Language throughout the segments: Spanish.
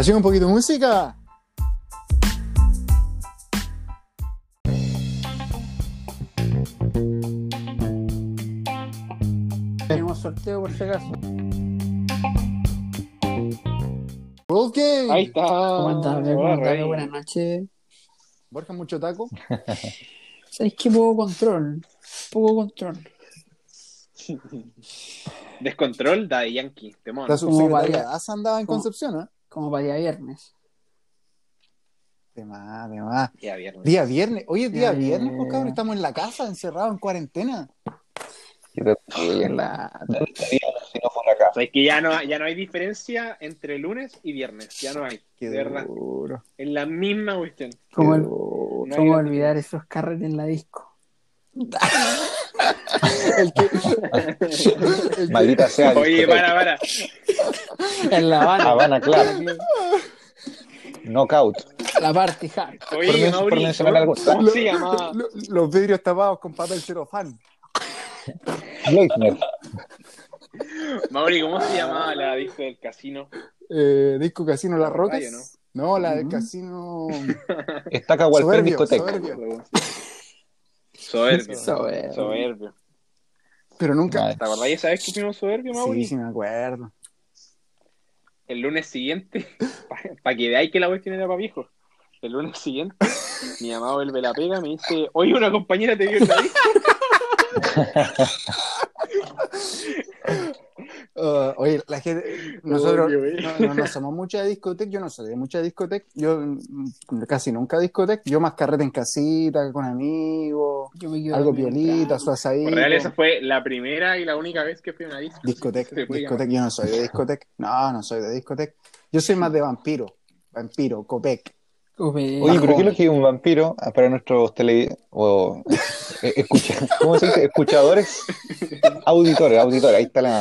Hacemos un poquito de música. Tenemos sorteo por si acaso. World Game. Ahí está. ¿Cómo andás? Hola, ¿Cómo andás? Rey. Buenas noches. Borja, mucho taco. ¿Sabes qué? Poco control. Poco control. Descontrol de Yankee. Temón. La subsecretaria andaba en. Concepción, ¿eh? Como para día viernes. De más, de más. Ya viernes. Día viernes. Oye, día Ya, viernes, ya, pues cabrón. Estamos en la casa, encerrados, en cuarentena. Qué la- ¿Dónde estaríamos si no fuera acá? O sea, es que ya no, ya no hay diferencia entre lunes y viernes. Ya no hay. Qué de verdad. duro. Es la misma cuestión. ¿Cómo, el-. No cómo olvidar esos carretes en la disco? El que, el que- Maldita sea. Oye, para, para. En La Habana. Habana Club. Knockout. La party hard. Por Oye, por Mauri, mencionar ¿cómo, algo. cómo se llama? lo- los vidrios tapados con papel celofán. Leitner. Mauri, ¿cómo se llamaba la disco del casino? Eh, disco Casino Las Rocas. Rayo, ¿no? la del casino. Estaca Walper Soberbio, Discoteca. soberbio. Soberbio. Soberbio. Soberbio. Pero nunca. Madre. ¿Te acordás esa vez que fuimos soberbio, Mauri? Sí, sí, me acuerdo. El lunes siguiente, para que veáis que la cuestión era para viejos. El lunes siguiente, mi amado vuelve la pega, me dice, oye, una compañera te vio en la. Uh, oye, la gente, nosotros güey. no, no, no somos mucha discoteca, yo no soy de mucha discoteca, yo mm, casi nunca discoteca, yo más carrete en casita, con amigos, algo piolita, su asadito. Por real, esa fue la primera y la única vez que fui a una disco. Discoteca, puede discoteca, yo no soy de discoteca, no, no soy de discoteca, yo soy más de vampiro, vampiro, copec. Oye, pero. ¿qué es lo que es un vampiro Ah, para nuestros tele... o eh, escucha... ¿Cómo se dice? Escuchadores, auditores, auditores, ahí está la...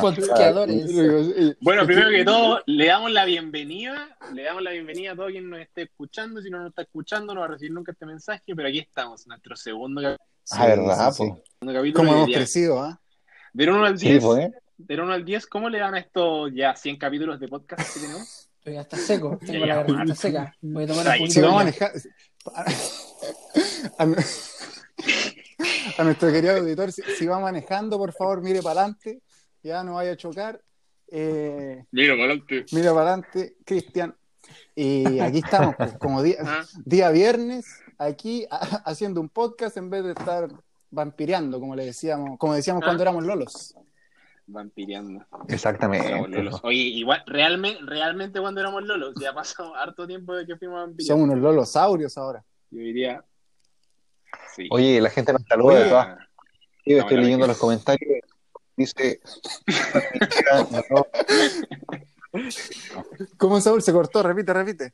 Bueno, primero que todo, le damos la bienvenida, le damos la bienvenida a todo quien nos esté escuchando, si no nos está escuchando no va a recibir nunca este mensaje, pero aquí estamos, nuestro segundo, cap- Ah, ¿verdad? Sí, sí, capítulo. Y hemos crecido, ¿ah? Del 1 al Sí, 10, pues, ¿eh? del 1 al 10, ¿cómo le dan a estos ya 100 capítulos de podcast que tenemos? Pero ya está seco. Tengo la garganta seca. Voy a tomar un Si poquito vamos a manejar. A, nu- a nuestro querido auditor, si, si va manejando, por favor, mire para adelante. Ya no vaya a chocar. Eh, Mira, para adelante. mira para adelante, Cristian. Y aquí estamos, pues, como día, Ah, día viernes, aquí a- haciendo un podcast en vez de estar vampireando, como le decíamos, como decíamos Ah. cuando éramos lolos. Vampireando. Exactamente. Oye, igual, realmente, realmente cuando éramos lolos, ya ha pasado harto tiempo de que fuimos vampiros. Somos unos lolosaurios ahora. Yo diría. Sí. Oye, la gente nos saluda de todas Yo No, estoy leyendo los comentarios. Dice. ¿Cómo Saúl se cortó? Repite, repite.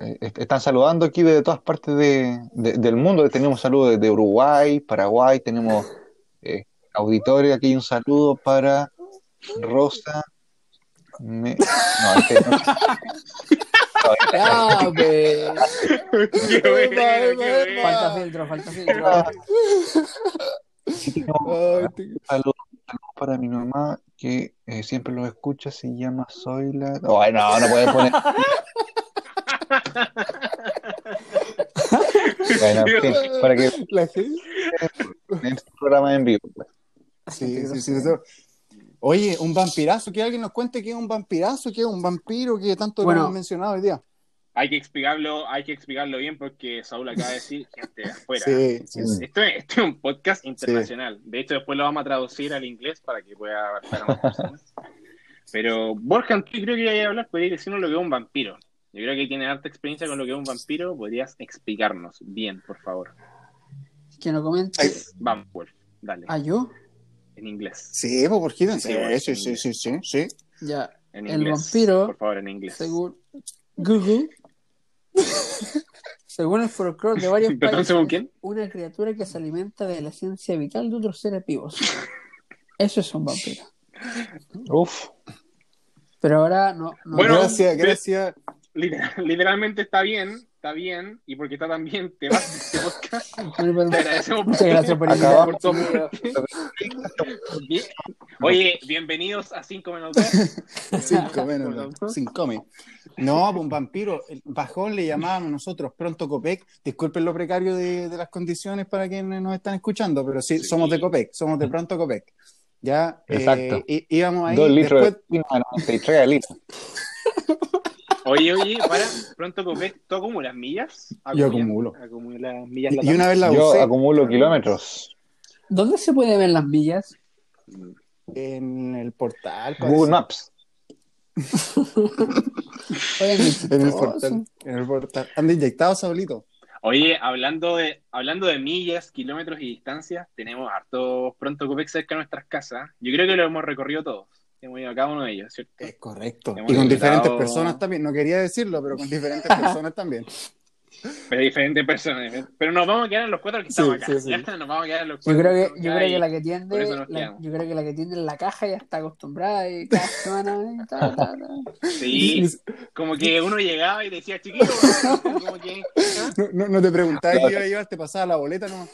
eh, están saludando aquí de todas partes de- de- del mundo. Tenemos saludos desde Uruguay, Paraguay, tenemos eh, auditores. Aquí hay un saludo para Rosa. Me- No, este no. Ah, pe. Qué bueno, qué bueno. Falta filtro, falta filtro. Te- saludos para mi mamá que eh, siempre los escucha. Se llama Zoila. Ay, no, no puedes poner. Bueno, en fin, para que en este programa en vivo. pues. Sí, sí, sí, eso. Oye, un vampirazo, que alguien nos cuente qué es un vampirazo, qué es un vampiro, que tanto Bueno. lo hemos mencionado hoy día. Hay que explicarlo, hay que explicarlo bien porque Saúl acaba de decir gente de afuera. Sí, sí, sí. Esto, es, esto es un podcast internacional. De hecho, después lo vamos a traducir al inglés para que pueda abarcar a más personas. Pero Borja, tú creo que iba a hablar, podrías decirnos lo que es un vampiro. Yo creo que tiene harta experiencia con lo que es un vampiro. Podrías explicarnos bien, por favor. Que no comentes. Vamos, Wolf, dale, ¿Ah, yo? En inglés. Sí, pues? Sí, Sí, bueno, sí, sí, sí, sí, sí. Ya. En El inglés. vampiro, Por favor, en inglés. Según Google. Según el folclore de varios ¿Perdón, países, según quién? una criatura que se alimenta de la esencia vital de otros seres vivos. Eso es un vampiro. Uf, Pero ahora no. no Bueno, gracias, gracias. Literal- literalmente está bien, está bien. Y porque está tan bien, te vas de este podcast. Te agradecemos Muchas gracias por por. Bien. Oye, bienvenidos a 5 menos 2. Cinco menos, cinco menos. No, pues un vampiro. El bajón le llamábamos nosotros pronto Copec. Disculpen lo precario de, de las condiciones para quienes nos están escuchando, pero sí, Sí. somos de Copec, somos de pronto Copec. Ya, Exacto. eh, íbamos ahí. Dos litros después- de vino a 93 al litro. Oye, oye, para, pronto Copec, ¿tú acumulas millas? Yo acumulo. Acumulas millas y, una vez la Yo usé acumulo kilómetros. ¿Dónde se puede ver las millas? en el portal. Google parece. Maps. En el portal. En el portal. Anda inyectado, Saulito. Oye, hablando de, hablando de millas, kilómetros y distancias, tenemos hartos pronto Copec cerca de nuestras casas. Yo creo que lo hemos recorrido todos. A cada uno de ellos, ¿cierto? Es correcto. Y con diferentes personas también. No quería decirlo, pero con diferentes personas también. Pero diferentes personas. Pero nos vamos a quedar en los cuatro que Sí, estamos acá. sí, sí. ¿ya? Nos vamos a quedar en los Yo cuatro. creo que, yo creo que la que tiende, la- yo creo que la que tiende en la caja ya está acostumbrada y cada semana y ta, ta, ta. Sí, como que uno llegaba y decía, chiquito, como que... ¿ah? No, no, no te preguntaba Claro. qué iba a llevar, te pasaba la boleta nomás.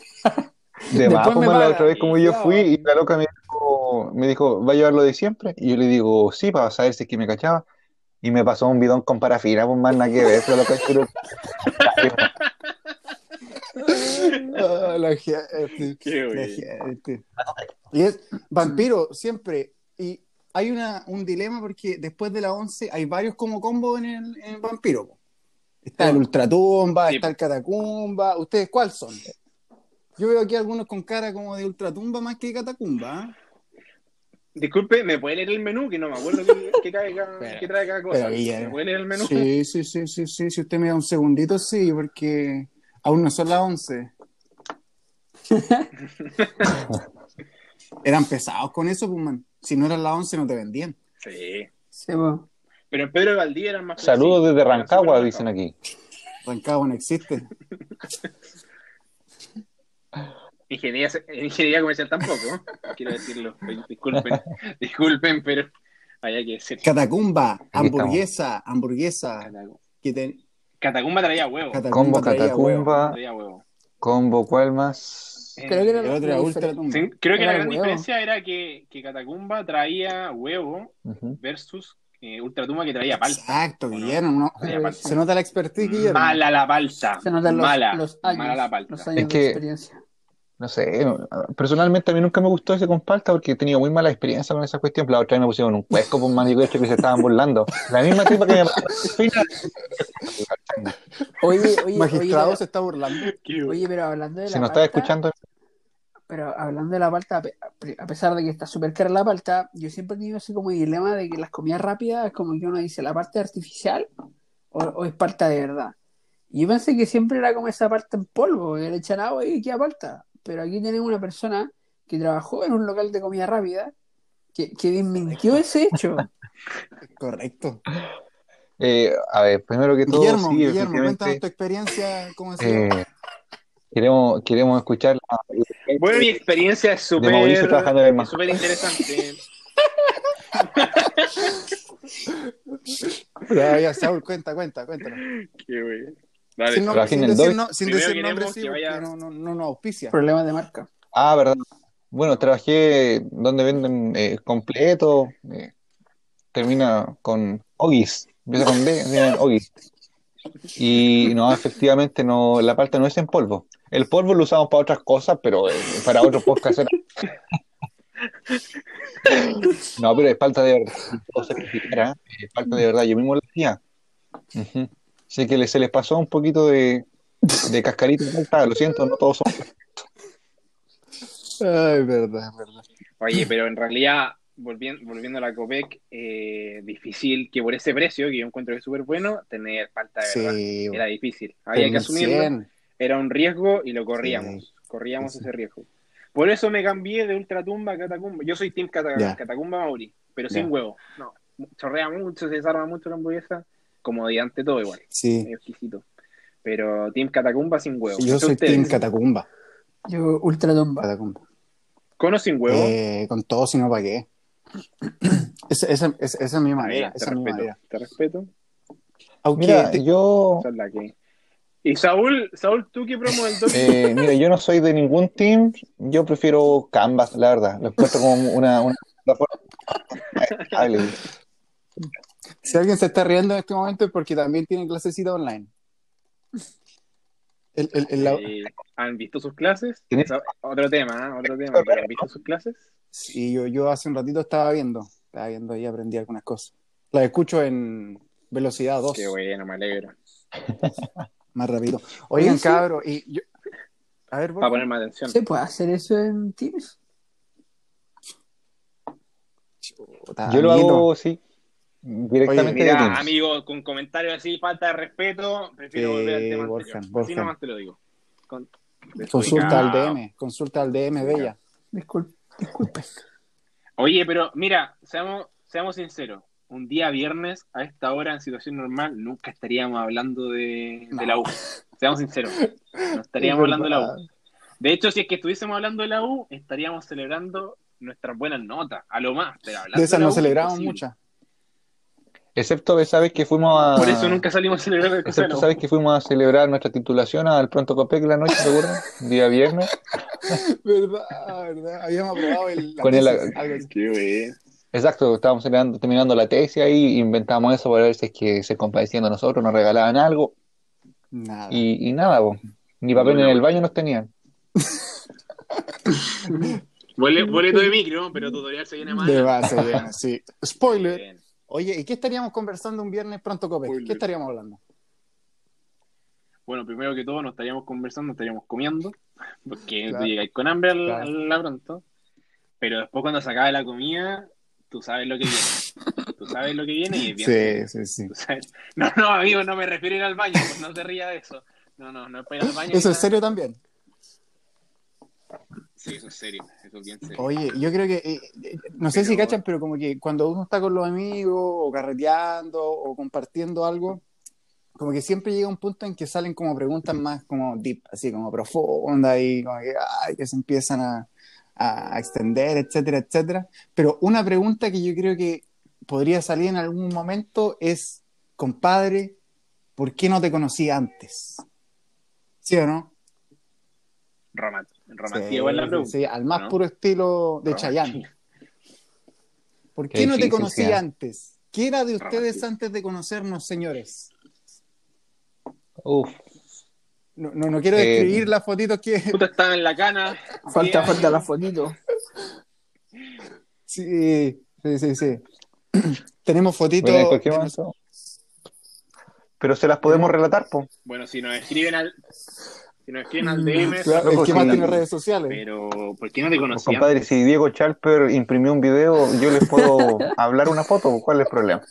De más, pues, la otra vez como yo fui y la loca me dijo, me dijo, ¿va a llevar lo de siempre? Y yo le digo, sí, para saber si es que me cachaba. Y me pasó un bidón con parafina, pues más nada que ver, pero lo que quiero- Ah, la gente. Qué La bueno. gente. Y es vampiro, siempre. Y hay una, un dilema porque después de la 11 hay varios como combo en el, en el vampiro. Está el ultratumba, Sí, está el catacumba. ¿Ustedes cuáles son? Yo veo aquí algunos con cara como de ultratumba más que de catacumba. ¿ah? Disculpe, ¿me puede leer el menú? Que no me acuerdo qué, qué trae, cada, Pero- qué trae cada cosa. pero ¿Me puede leer el menú? Sí, sí, sí, sí, sí. Si usted me da un segundito, sí, porque aún no son las 11. Eran pesados con eso, pues, man. Si no eran las 11, no te vendían. Sí. Sí. Pero en Pedro Valdía eran más Saludos desde. Rancagua, dicen aquí. Rancagua no existe. Ingeniería, ingeniería comercial tampoco, quiero decirlo. Disculpen, disculpen, pero había que decir. Catacumba, hamburguesa, hamburguesa. que te- Catacumba traía huevo. Catacumba Combo traía Catacumba, Traía huevo. combo, ¿cuál más? Eh, Creo que era la- ultratumba. sí, creo que Era la gran huevo. diferencia era que, que Catacumba traía huevo versus eh, Ultratumba que traía palta. Exacto. Guillermo. Se nota la expertise, Guillermo. Mala la palta. Se notan los, mala, los años, mala la palta. los años Es que- de experiencia. No sé, no, personalmente a mí nunca me gustó ese con palta porque he tenido muy mala experiencia con esa cuestión. La otra vez me pusieron un cuesco por man, y que se estaban burlando. La misma tipa que me Oye, oye, Magistrado oye, se está burlando. oye, pero hablando de Si la nos está palta, escuchando, pero hablando de la palta, a pe- a pesar de que está súper cara la palta, yo siempre he tenido ese como dilema de que las comidas rápidas es como que uno dice, ¿la parte artificial o, o es palta de verdad? Y yo pensé que siempre era como esa palta en polvo, que le echan agua y queda palta. Pero aquí tenemos una persona que trabajó en un local de comida rápida que, que desmintió ese hecho. Correcto. eh, a ver, primero que todo, Guillermo, sí, Guillermo, cuéntanos tu experiencia, ¿cómo eh, queremos, queremos escuchar la- Bueno, mi experiencia es súper interesante. Ya, ya, Saúl, cuenta, cuenta, cuéntanos. Qué bueno. Dale, Sin, decir, no, sin decir sí, vaya- no, no, auspicia. Problemas de marca. Ah, verdad. Bueno, trabajé donde venden eh, completo. eh, termina con Ogis. Empieza con D, termina Ogis. Y no, efectivamente, no, la palta no es en polvo. El polvo lo usamos para otras cosas, pero eh, para otros podcasts era- No, pero es palta de verdad. ¿ah? Es palta de verdad. Yo mismo lo hacía. Ujú. Sé que se les pasó un poquito de, de cascarita. Lo siento, no todos son. Ay, verdad, verdad. Oye, pero en realidad, volviendo, volviendo a la Copec, eh, difícil que por ese precio, que yo encuentro que es súper bueno, tener falta de verdad. Sí, Era difícil. Había que asumirlo. 2100. Era un riesgo y lo corríamos. Corríamos Sí, ese riesgo. Por eso me cambié de Ultratumba a Catacumba. Yo soy Team Cata- Ya. Catacumba Mauri, pero sin huevo. No, chorrea mucho, se desarma mucho la hamburguesa. Comodidad ante todo igual. Sí, Medio exquisito. Pero Team Catacumba sin huevo. yo soy ustedes. Team Catacumba. Yo, ultratumba. Catacumba. ¿Con o sin huevo? Eh, con todo, si no, ¿para qué? Esa, esa, esa, esa es mi manera. te Esa es mi respeto. manera. Te respeto. Aunque Mira, te- yo. Esa es la que. Y Saúl, Saúl, ¿tú qué promo del? Eh, mira, yo no soy de ningún team, yo prefiero Canvas, la verdad. Lo encuentro como una, una plataforma. Si alguien se está riendo en este momento es porque también tiene clasecita online. El- el- el- la- Eh, ¿Han visto sus clases? ¿Tienes- Otro tema, ¿eh? otro tema. pero ¿Han visto sus clases? Sí, yo, yo hace un ratito estaba viendo, estaba viendo y aprendí algunas cosas. La escucho en velocidad 2, Qué bueno, me alegro. más rápido. Oigan, sí. cabros, y yo... A ver, Para vos. poner más atención. ¿Se puede hacer eso en Teams? Chuta, Yo lo hago, sí, directamente de Mira, amigo, con comentarios así, falta de respeto, prefiero Eh, volver al tema Borja, anterior. Borja. Así nomás te lo digo. Con- Consulta al. DM, consulta al DM, Bella. Disculpe. Oye, pero mira, seamos, seamos sinceros. Un día viernes, a esta hora, en situación normal, nunca estaríamos hablando de, de la U. Seamos sinceros. No estaríamos hablando de la U. De hecho, si es que estuviésemos hablando de la U, estaríamos celebrando nuestras buenas notas, a lo más. Pero De esas no U, celebramos muchas. Excepto, ves, sabes que fuimos a... Por eso nunca salimos a celebrar el Excepto, sabes que fuimos a celebrar nuestra titulación al Pronto Copec la noche, ¿te acuerdas? Día viernes. ¿Verdad? ¿Verdad? Habíamos aprobado el. la Con el- algo. Qué. Exacto, estábamos celebrando- terminando la tesis ahí, inventamos eso para ver si es que se compadecían de nosotros, nos regalaban algo Nada. y, y nada, po. ni papel en el baño nos tenían. Bole- Boleto de micro, pero tutorial se viene mal. De base, bien, sí. Spoiler. Bien. Oye, ¿y qué estaríamos conversando un viernes pronto, Cope? Spoiler. ¿Qué estaríamos hablando? Bueno, primero que todo, no estaríamos conversando, estaríamos comiendo, porque Claro. tú llegáis con hambre al, Claro. al- a pronto. Pero después, cuando se acabe la comida, tú sabes lo que viene. Tú sabes lo que viene y es bien. sí, sí. Sabes- No, no, amigo, no me refiero a ir al baño, pues no te rías de eso. No, no, no es para ir al baño. ¿Eso es serio también? Sí, eso es serio, eso es bien serio. Oye, yo creo que, eh, eh, no sé si cachan, pero como que cuando uno está con los amigos o carreteando o compartiendo algo, como que siempre llega un punto en que salen como preguntas más como deep, así como profundas y como que, ay, que se empiezan a, a extender, etcétera, etcétera. Pero una pregunta que yo creo que podría salir en algún momento es, compadre, ¿por qué no te conocí antes? ¿Sí o no? Romant romántico Sí, igual la pregunta. sí, al más ¿no? puro estilo de. Chayanne. ¿Por Qué qué no te conocí antes? ¿Qué era de ustedes Romántico. antes de conocernos, señores? Uf, No, no, no quiero Eh, describir las fotitos que... Puta, estaba en la cana. Falta, falta la fotito. Sí, sí, sí, sí. Tenemos fotitos... bueno, en. Pero se las podemos relatar, po. Bueno, si nos escriben al. Si nos escriben al DM, Claro, el que más sí. tiene redes sociales. pero ¿por qué no te conocí Compadre, antes? si Diego Chalper imprimió un video, yo les puedo hablar una foto, ¿cuál es el problema?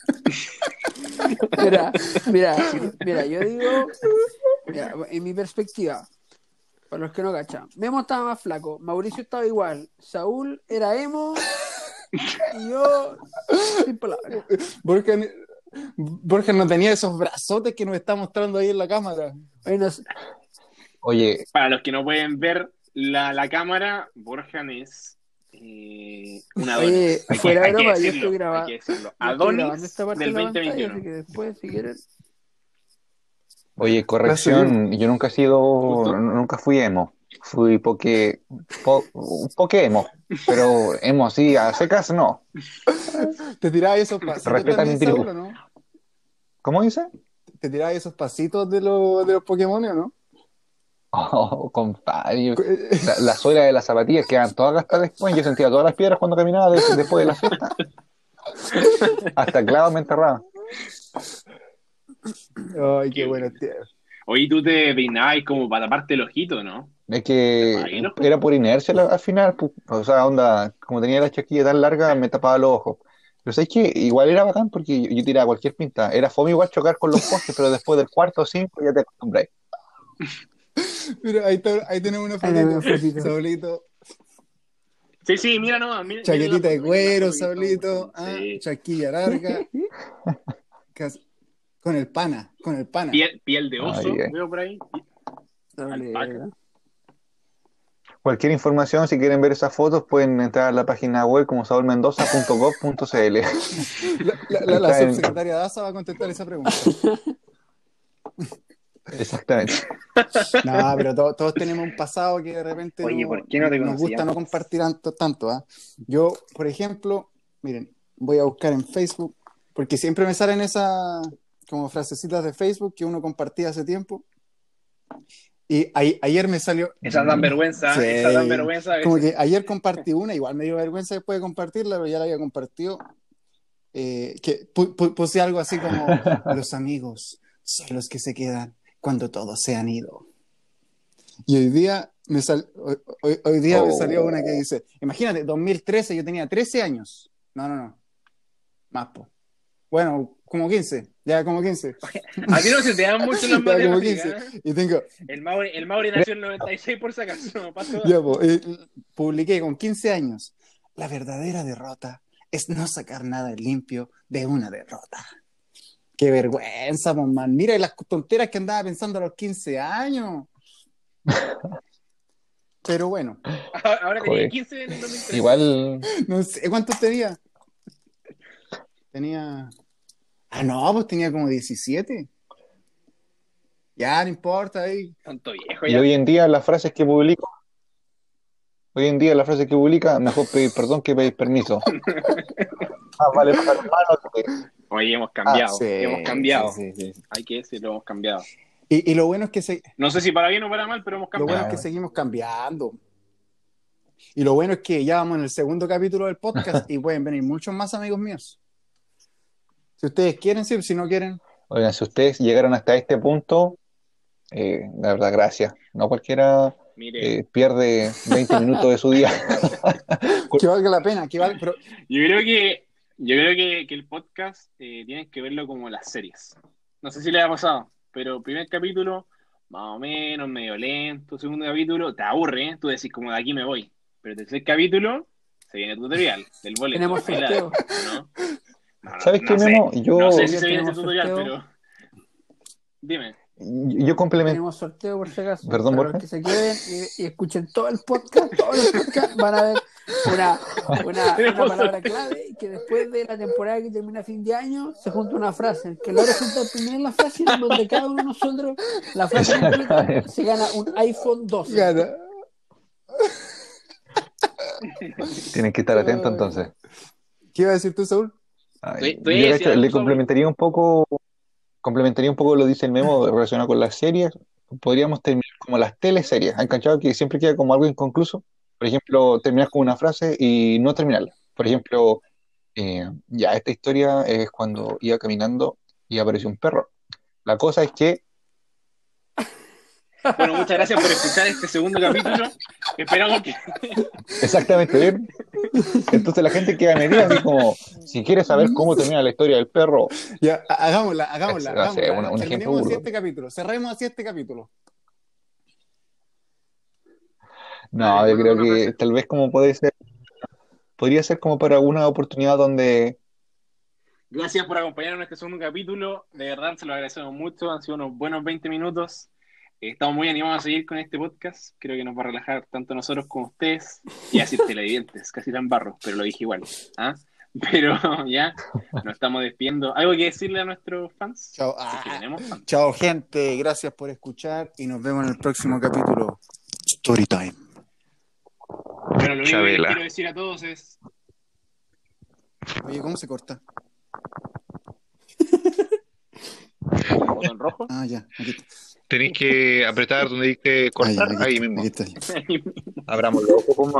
Mira, mira, mira, yo digo, mira, en mi perspectiva, para los que no cachan, Memo estaba más flaco, Mauricio estaba igual, Saúl era emo y yo sin palabras. Borja, Borja no tenía esos brazotes que nos está mostrando ahí en la cámara. Oye, no sé, Oye, Para los que no pueden ver la, la cámara, Borjan es eh, un Adonis. Oye, fuera de hay broma, yo estoy grabando. Adonis esta parte del de la pantalla, 2021. así que después, si quieren, oye, corrección, yo nunca he sido, ¿Justo? nunca fui emo. Fui poke, po, poke emo, pero emo así, a secas no. ¿Te tirabas esos pasitos Respeta mi tribu. No? ¿Cómo dice? ¿Te tirabas esos pasitos de, los de los Pokémon o no? Oh, compadre, la, la suela de las zapatillas quedan todas gastadas después. Yo sentía todas las piedras cuando caminaba de- después de la fiesta. Hasta clavos me enterraba. Ay, qué Qué bueno, tío. Oye, tú te peinabas como para taparte el ojito, ¿no? Es que era por inercia la- al final, pu- o sea, onda, como tenía la chaquilla tan larga, me tapaba los ojos. Pero sabes que igual era bacán porque yo, yo tiraba cualquier pinta. Era fome igual chocar con los postes, pero después del cuarto o cinco ya te acostumbras. Mira, ahí, está- ahí tenemos una fotito. fotito. Saulito, Sí, sí, mira, no. Mira, chaquetita mira de cuero, Saulito, ah, Sí. chaquilla larga, con el pana, con el pana. Piel, piel de oso, veo por ahí. Alpaca. Cualquier información, si quieren ver esas fotos, pueden entrar a la página web como saulmendoza.gov.cl. La, la- la- la Está en- subsecretaria Daza va a contestar esa pregunta. Exactamente. No, pero to- todos tenemos un pasado que de repente Oye, no- ¿por qué no te nos gusta no compartir tanto. tanto ¿ah? Yo, por ejemplo, miren, voy a buscar en Facebook porque siempre me salen esas como frasecitas de Facebook que uno compartía hace tiempo. Y a- ayer me salió. Esas dan vergüenza, Sí. esas dan vergüenza. Como que ayer compartí una, igual me dio vergüenza después de compartirla, pero ya la había compartido. eh, que pu- pu- puse algo así como: Los amigos son los que se quedan cuando todos se han ido. Y hoy día me, sal- hoy, hoy- hoy día me Oh. salió una que dice: Imagínate, 2013 yo tenía 13 años. No, no, no. Más, po. Bueno, como 15. Ya, como 15. A ti no se te dan mucho las Ya, como matemáticas. 15. Y tengo, El Mauri, el Mauri nació en el 96 por si acaso. pasó. Ya, po, eh, publiqué con 15 años. La verdadera derrota es no sacar nada limpio de una derrota. Qué vergüenza, po, man. Mira las tonteras que andaba pensando a los 15 años. Pero bueno, Ahora tenía Joder. 15 en el 2003. Igual, no sé cuántos tenía. Tenía. Ah, no, pues tenía como 17. Ya, no importa, ahí. Tanto viejo y hoy en día las frases que publico, hoy en día las frases que publica, mejor pedir perdón que pedir permiso. Ah, vale, para los malos que- Oye, hemos cambiado. Ah, sí, hemos cambiado. sí, sí, sí. Hay que decirlo, hemos cambiado. Y, y lo bueno es que se, No sé si para bien o para mal, pero hemos Lo cambiado. bueno es que seguimos cambiando. Y lo bueno es que ya vamos en el segundo capítulo del podcast y pueden venir muchos más amigos míos. Si ustedes quieren, sí, si no quieren, Oigan, si ustedes llegaron hasta este punto, eh, la verdad, gracias. No cualquiera Mire, eh, pierde 20 minutos de su día. que valga la pena, que valga, pero yo creo que yo creo que, que el podcast eh, tienes que verlo como las series. No sé si le ha pasado, pero primer capítulo, más o menos, medio lento, segundo capítulo, te aburre, ¿eh? tú decís como de aquí me voy. Pero tercer capítulo, se viene tu tutorial del boleto. Tenemos dejo, ¿no? No, ¿Sabes no qué. Memo? Yo, No sé si se viene ese tenemos tutorial, sorteo. pero. Dime. yo complemento. Tenemos sorteo por si acaso. Perdón, Para Borja. los que se queden y, y escuchen todo el podcast, todos los podcasts, van a ver una, una, una palabra clave y que después de la temporada que termina a fin de año se junta una frase. Que lo resulta primero en la frase donde cada uno de nosotros, la frase completa, se gana un iPhone 12. gana. Tienen que estar atentos entonces. ¿Qué iba a decir tú, Saúl? Ay, yo, de hecho, le complementaría un poco, complementaría un poco lo dice el memo relacionado con las series. Podríamos terminar como las teleseries. ¿Han cachado que siempre queda como algo inconcluso? Por ejemplo, terminar con una frase y no terminarla. Por ejemplo, eh, ya esta historia es cuando iba caminando y apareció un perro. La cosa es que Bueno, muchas gracias por escuchar este segundo capítulo. Esperamos que. exactamente bien. Entonces la gente queda medida así como, si quieres saber cómo termina la historia del perro, Ya, ha- hagámosla, hagámosla. Hagámosla. un- Terminemos así este capítulo. Cerremos así este capítulo. No, yo creo que frase. tal vez como puede ser, podría ser como para una oportunidad donde, Gracias por acompañarnos en este segundo capítulo. De verdad, se lo agradecemos mucho. Han sido unos buenos 20 minutos. Eh, Estamos muy animados a seguir con este podcast. Creo que nos va a relajar tanto a nosotros como a ustedes. Y a decir televidentes, casi tan barro, pero lo dije igual. ¿ah? Pero ya, nos estamos despidiendo. ¿Algo que decirle a nuestros fans? Chao. Ah, fans. chao, gente. Gracias por escuchar y nos vemos en el próximo capítulo. Storytime. Pero lo único que les quiero decir a todos es: Oye, ¿cómo se corta? botón rojo. Ah, ya. Aquí está. tenéis que apretar donde dice Ah, ya, aquí está, aquí está. Abramos los ojos,